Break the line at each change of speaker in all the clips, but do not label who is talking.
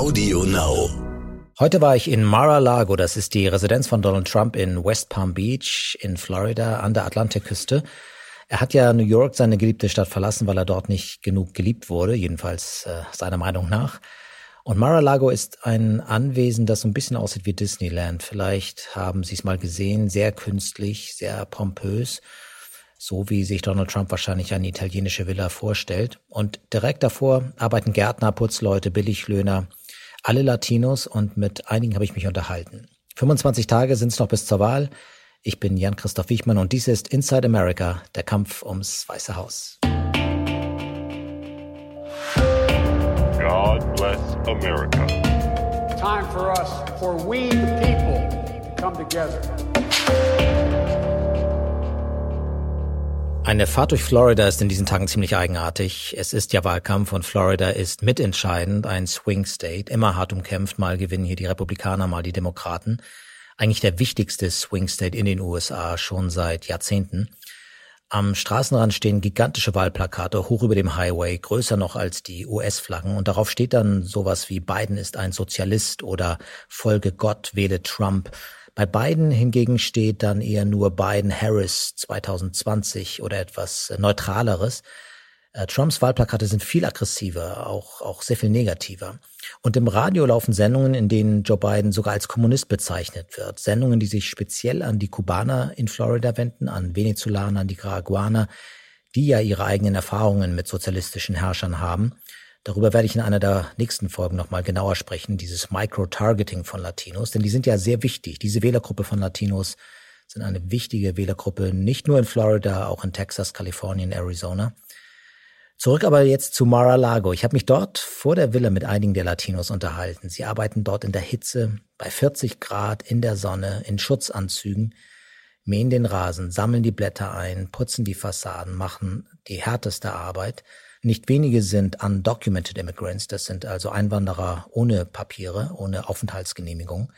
Audio Now.
Heute war ich in Mar-a-Lago, das ist die Residenz von Donald Trump in West Palm Beach in Florida an der Atlantikküste. Er hat ja New York, seine geliebte Stadt, verlassen, weil er dort nicht genug geliebt wurde, jedenfalls äh, seiner Meinung nach. Und Mar-a-Lago ist ein Anwesen, das so ein bisschen aussieht wie Disneyland. Vielleicht haben Sie es mal gesehen, sehr künstlich, sehr pompös so wie sich Donald Trump wahrscheinlich eine italienische Villa vorstellt. Und direkt davor arbeiten Gärtner, Putzleute, Billiglöhner, alle Latinos und mit einigen habe ich mich unterhalten. 25 Tage sind es noch bis zur Wahl. Ich bin Jan-Christoph Wichmann und dies ist Inside America, der Kampf ums Weiße Haus.
God bless America.
Time for us, for we the people, to come together.
Eine Fahrt durch Florida ist in diesen Tagen ziemlich eigenartig. Es ist ja Wahlkampf und Florida ist mitentscheidend, ein Swing State, immer hart umkämpft, mal gewinnen hier die Republikaner, mal die Demokraten. Eigentlich der wichtigste Swing State in den USA schon seit Jahrzehnten. Am Straßenrand stehen gigantische Wahlplakate hoch über dem Highway, größer noch als die US-Flaggen und darauf steht dann sowas wie Biden ist ein Sozialist oder Folge Gott, wähle Trump. Bei Biden hingegen steht dann eher nur Biden-Harris 2020 oder etwas Neutraleres. Äh, Trumps Wahlplakate sind viel aggressiver, auch, auch sehr viel negativer. Und im Radio laufen Sendungen, in denen Joe Biden sogar als Kommunist bezeichnet wird. Sendungen, die sich speziell an die Kubaner in Florida wenden, an Venezolaner, an die Nicaraguaner, die ja ihre eigenen Erfahrungen mit sozialistischen Herrschern haben. Darüber werde ich in einer der nächsten Folgen nochmal genauer sprechen, dieses Micro-Targeting von Latinos, denn die sind ja sehr wichtig. Diese Wählergruppe von Latinos sind eine wichtige Wählergruppe, nicht nur in Florida, auch in Texas, Kalifornien, Arizona. Zurück aber jetzt zu Mar-a-Lago. Ich habe mich dort vor der Villa mit einigen der Latinos unterhalten. Sie arbeiten dort in der Hitze, bei 40 Grad, in der Sonne, in Schutzanzügen, mähen den Rasen, sammeln die Blätter ein, putzen die Fassaden, machen die härteste Arbeit – nicht wenige sind undocumented immigrants, das sind also Einwanderer ohne Papiere, ohne Aufenthaltsgenehmigung.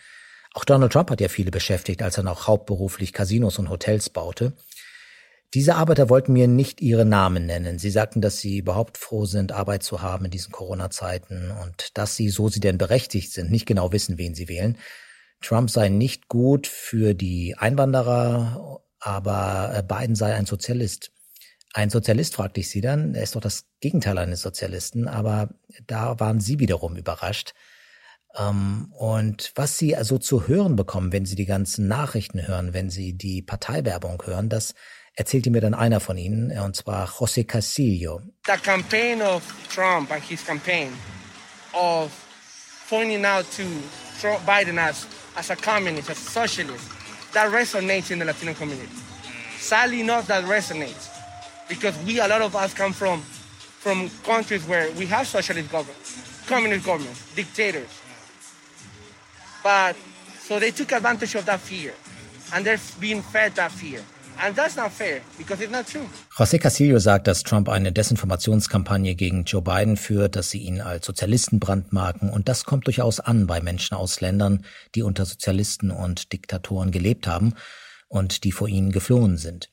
Auch Donald Trump hat ja viele beschäftigt, als er noch hauptberuflich Casinos und Hotels baute. Diese Arbeiter wollten mir nicht ihre Namen nennen. Sie sagten, dass sie überhaupt froh sind, Arbeit zu haben in diesen Corona-Zeiten und dass sie, so sie denn berechtigt sind, nicht genau wissen, wen sie wählen. Trump sei nicht gut für die Einwanderer, aber Biden sei ein Sozialist. Ein Sozialist, fragte ich sie dann, er ist doch das Gegenteil eines Sozialisten, aber da waren sie wiederum überrascht. Ähm, und was sie also zu hören bekommen, wenn sie die ganzen Nachrichten hören, wenn sie die Parteiwerbung hören, das erzählte mir dann einer von ihnen, und zwar José Casillo.
The campaign of Trump and his campaign of pointing out to Biden as, as a communist, as a socialist, that resonates in the Latino community. Sadly enough, that resonates. because we a lot of us come from from countries where we have socialist governments, communist governments, dictators. But so they took advantage of that fear, and they're being fed that fear. And that's not fair, because it's not true.
José Casillo sagt, dass Trump eine Desinformationskampagne gegen Joe Biden führt, dass sie ihn als Sozialisten brandmarken und das kommt durchaus an bei Menschen aus Ländern, die unter Sozialisten und Diktatoren gelebt haben und die vor ihnen geflohen sind.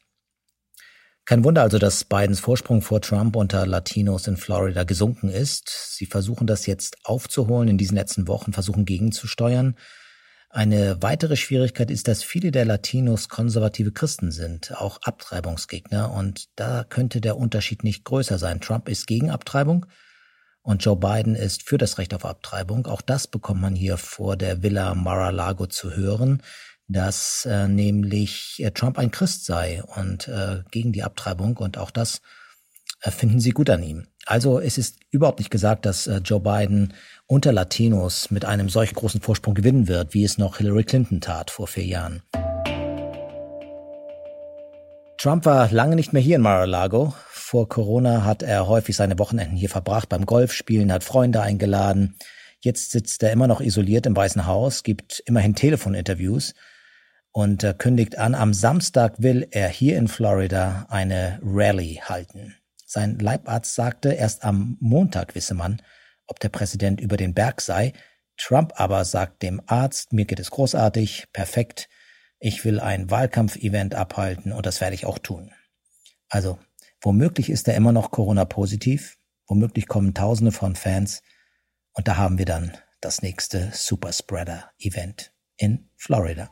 Kein Wunder also, dass Bidens Vorsprung vor Trump unter Latinos in Florida gesunken ist. Sie versuchen das jetzt aufzuholen in diesen letzten Wochen, versuchen gegenzusteuern. Eine weitere Schwierigkeit ist, dass viele der Latinos konservative Christen sind, auch Abtreibungsgegner, und da könnte der Unterschied nicht größer sein. Trump ist gegen Abtreibung und Joe Biden ist für das Recht auf Abtreibung. Auch das bekommt man hier vor der Villa Mar-a-Lago zu hören dass äh, nämlich äh, Trump ein Christ sei und äh, gegen die Abtreibung und auch das finden sie gut an ihm. Also es ist überhaupt nicht gesagt, dass äh, Joe Biden unter Latinos mit einem solch großen Vorsprung gewinnen wird, wie es noch Hillary Clinton tat vor vier Jahren. Trump war lange nicht mehr hier in Mar-a-Lago. Vor Corona hat er häufig seine Wochenenden hier verbracht beim Golfspielen, hat Freunde eingeladen. Jetzt sitzt er immer noch isoliert im Weißen Haus, gibt immerhin Telefoninterviews und äh, kündigt an, am Samstag will er hier in Florida eine Rallye halten. Sein Leibarzt sagte, erst am Montag wisse man, ob der Präsident über den Berg sei. Trump aber sagt dem Arzt, mir geht es großartig, perfekt, ich will ein Wahlkampfevent abhalten und das werde ich auch tun. Also, womöglich ist er immer noch Corona-positiv, womöglich kommen Tausende von Fans und da haben wir dann das nächste Superspreader-Event in Florida.